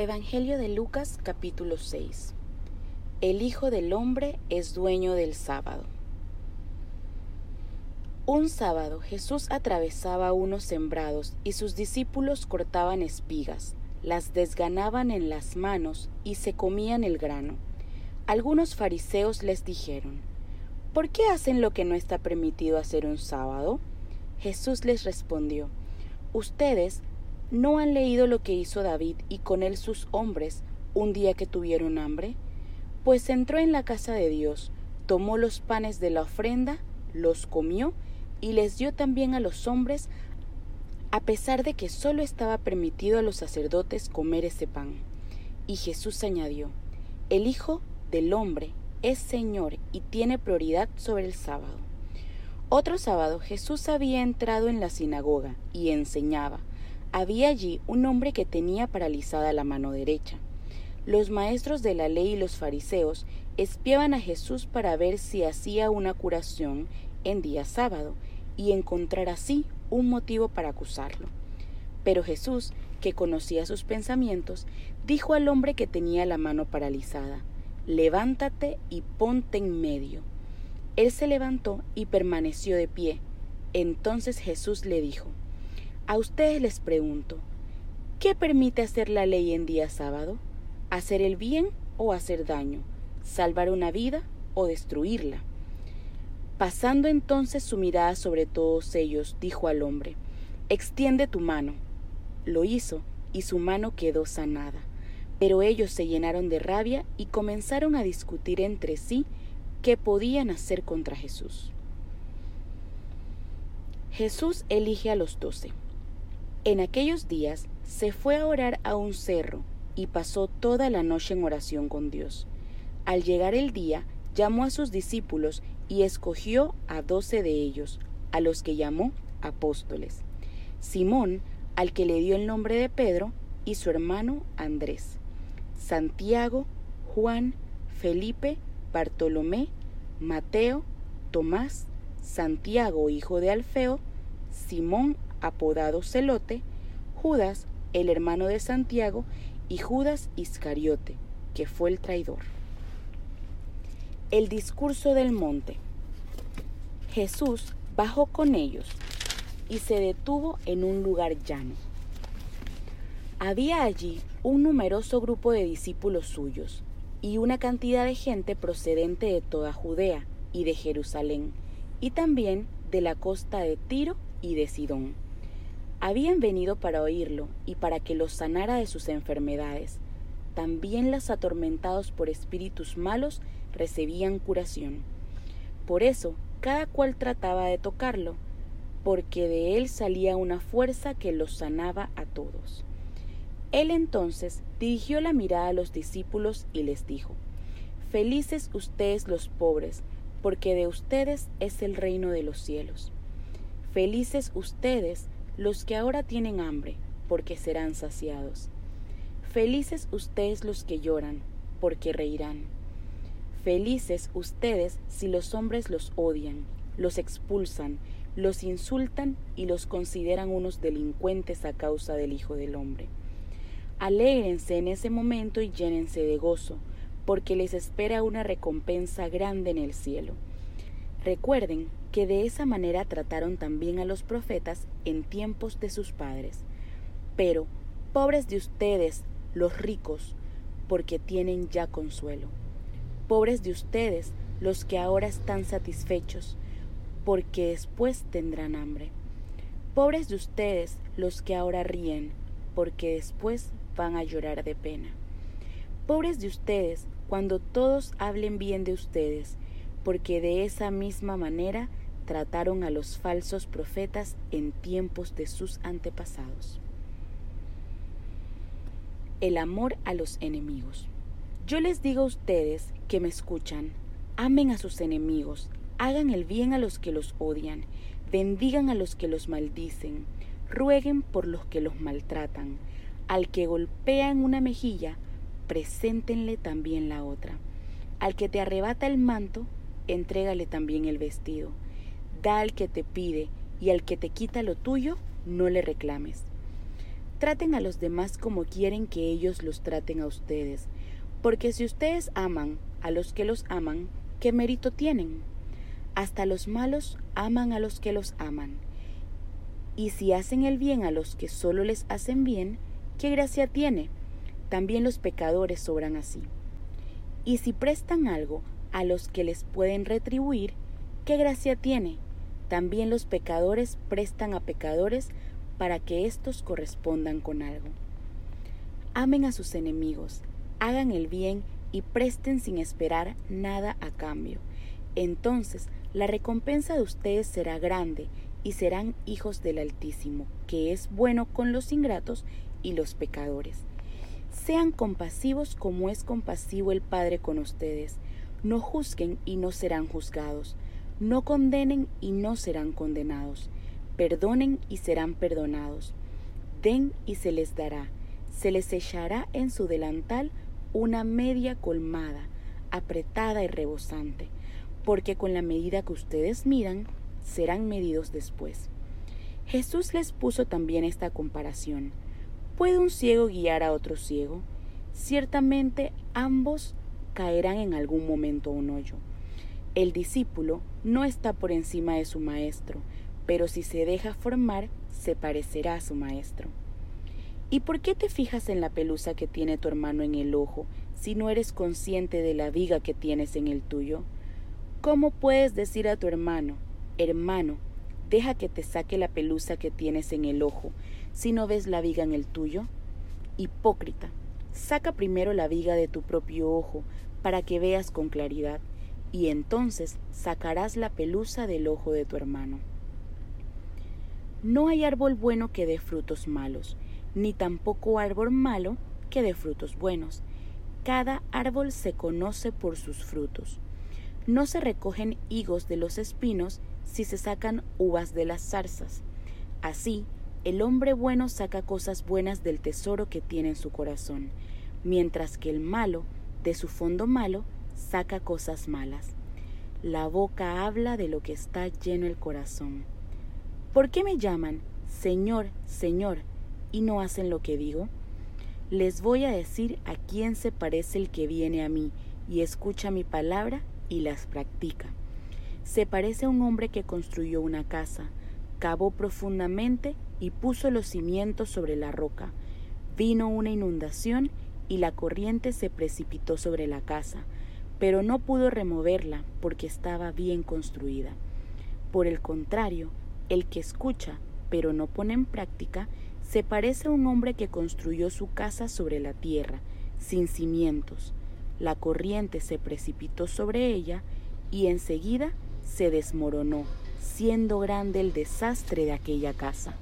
Evangelio de Lucas capítulo 6 El Hijo del Hombre es dueño del sábado. Un sábado Jesús atravesaba unos sembrados y sus discípulos cortaban espigas, las desganaban en las manos y se comían el grano. Algunos fariseos les dijeron, ¿Por qué hacen lo que no está permitido hacer un sábado? Jesús les respondió, Ustedes ¿No han leído lo que hizo David y con él sus hombres un día que tuvieron hambre? Pues entró en la casa de Dios, tomó los panes de la ofrenda, los comió y les dio también a los hombres, a pesar de que solo estaba permitido a los sacerdotes comer ese pan. Y Jesús añadió, El Hijo del Hombre es Señor y tiene prioridad sobre el sábado. Otro sábado Jesús había entrado en la sinagoga y enseñaba había allí un hombre que tenía paralizada la mano derecha. Los maestros de la ley y los fariseos espiaban a Jesús para ver si hacía una curación en día sábado y encontrar así un motivo para acusarlo. Pero Jesús, que conocía sus pensamientos, dijo al hombre que tenía la mano paralizada, Levántate y ponte en medio. Él se levantó y permaneció de pie. Entonces Jesús le dijo, a ustedes les pregunto, ¿qué permite hacer la ley en día sábado? ¿Hacer el bien o hacer daño? ¿Salvar una vida o destruirla? Pasando entonces su mirada sobre todos ellos, dijo al hombre, Extiende tu mano. Lo hizo, y su mano quedó sanada. Pero ellos se llenaron de rabia y comenzaron a discutir entre sí qué podían hacer contra Jesús. Jesús elige a los doce. En aquellos días se fue a orar a un cerro y pasó toda la noche en oración con Dios. Al llegar el día, llamó a sus discípulos y escogió a doce de ellos, a los que llamó apóstoles. Simón, al que le dio el nombre de Pedro, y su hermano Andrés. Santiago, Juan, Felipe, Bartolomé, Mateo, Tomás, Santiago, hijo de Alfeo, Simón apodado Celote, Judas, el hermano de Santiago, y Judas Iscariote, que fue el traidor. El discurso del monte. Jesús bajó con ellos y se detuvo en un lugar llano. Había allí un numeroso grupo de discípulos suyos y una cantidad de gente procedente de toda Judea y de Jerusalén, y también de la costa de Tiro y de Sidón habían venido para oírlo y para que los sanara de sus enfermedades. También los atormentados por espíritus malos recibían curación. Por eso, cada cual trataba de tocarlo, porque de él salía una fuerza que los sanaba a todos. Él entonces dirigió la mirada a los discípulos y les dijo, Felices ustedes los pobres, porque de ustedes es el reino de los cielos. Felices ustedes los que ahora tienen hambre, porque serán saciados. Felices ustedes los que lloran, porque reirán. Felices ustedes si los hombres los odian, los expulsan, los insultan y los consideran unos delincuentes a causa del Hijo del Hombre. Alégrense en ese momento y llénense de gozo, porque les espera una recompensa grande en el cielo. Recuerden que de esa manera trataron también a los profetas en tiempos de sus padres. Pero, pobres de ustedes, los ricos, porque tienen ya consuelo. Pobres de ustedes, los que ahora están satisfechos, porque después tendrán hambre. Pobres de ustedes, los que ahora ríen, porque después van a llorar de pena. Pobres de ustedes, cuando todos hablen bien de ustedes, porque de esa misma manera trataron a los falsos profetas en tiempos de sus antepasados. El amor a los enemigos. Yo les digo a ustedes que me escuchan, amen a sus enemigos, hagan el bien a los que los odian, bendigan a los que los maldicen, rueguen por los que los maltratan, al que golpea en una mejilla, preséntenle también la otra. Al que te arrebata el manto, entrégale también el vestido. Da al que te pide y al que te quita lo tuyo, no le reclames. Traten a los demás como quieren que ellos los traten a ustedes, porque si ustedes aman a los que los aman, ¿qué mérito tienen? Hasta los malos aman a los que los aman. Y si hacen el bien a los que solo les hacen bien, ¿qué gracia tiene? También los pecadores sobran así. Y si prestan algo a los que les pueden retribuir, ¿qué gracia tiene? También los pecadores prestan a pecadores para que éstos correspondan con algo. Amen a sus enemigos, hagan el bien y presten sin esperar nada a cambio. Entonces la recompensa de ustedes será grande y serán hijos del Altísimo, que es bueno con los ingratos y los pecadores. Sean compasivos como es compasivo el Padre con ustedes. No juzguen y no serán juzgados. No condenen y no serán condenados perdonen y serán perdonados, den y se les dará, se les echará en su delantal una media colmada, apretada y rebosante, porque con la medida que ustedes midan, serán medidos después. Jesús les puso también esta comparación. ¿Puede un ciego guiar a otro ciego? Ciertamente ambos caerán en algún momento un hoyo. El discípulo no está por encima de su maestro, pero si se deja formar, se parecerá a su maestro. ¿Y por qué te fijas en la pelusa que tiene tu hermano en el ojo si no eres consciente de la viga que tienes en el tuyo? ¿Cómo puedes decir a tu hermano, hermano, deja que te saque la pelusa que tienes en el ojo si no ves la viga en el tuyo? Hipócrita, saca primero la viga de tu propio ojo para que veas con claridad, y entonces sacarás la pelusa del ojo de tu hermano. No hay árbol bueno que dé frutos malos, ni tampoco árbol malo que dé frutos buenos. Cada árbol se conoce por sus frutos. No se recogen higos de los espinos si se sacan uvas de las zarzas. Así, el hombre bueno saca cosas buenas del tesoro que tiene en su corazón, mientras que el malo, de su fondo malo, saca cosas malas. La boca habla de lo que está lleno el corazón. ¿Por qué me llaman Señor, Señor y no hacen lo que digo? Les voy a decir a quién se parece el que viene a mí y escucha mi palabra y las practica. Se parece a un hombre que construyó una casa, cavó profundamente y puso los cimientos sobre la roca. Vino una inundación y la corriente se precipitó sobre la casa, pero no pudo removerla porque estaba bien construida. Por el contrario, el que escucha, pero no pone en práctica, se parece a un hombre que construyó su casa sobre la tierra, sin cimientos. La corriente se precipitó sobre ella y enseguida se desmoronó, siendo grande el desastre de aquella casa.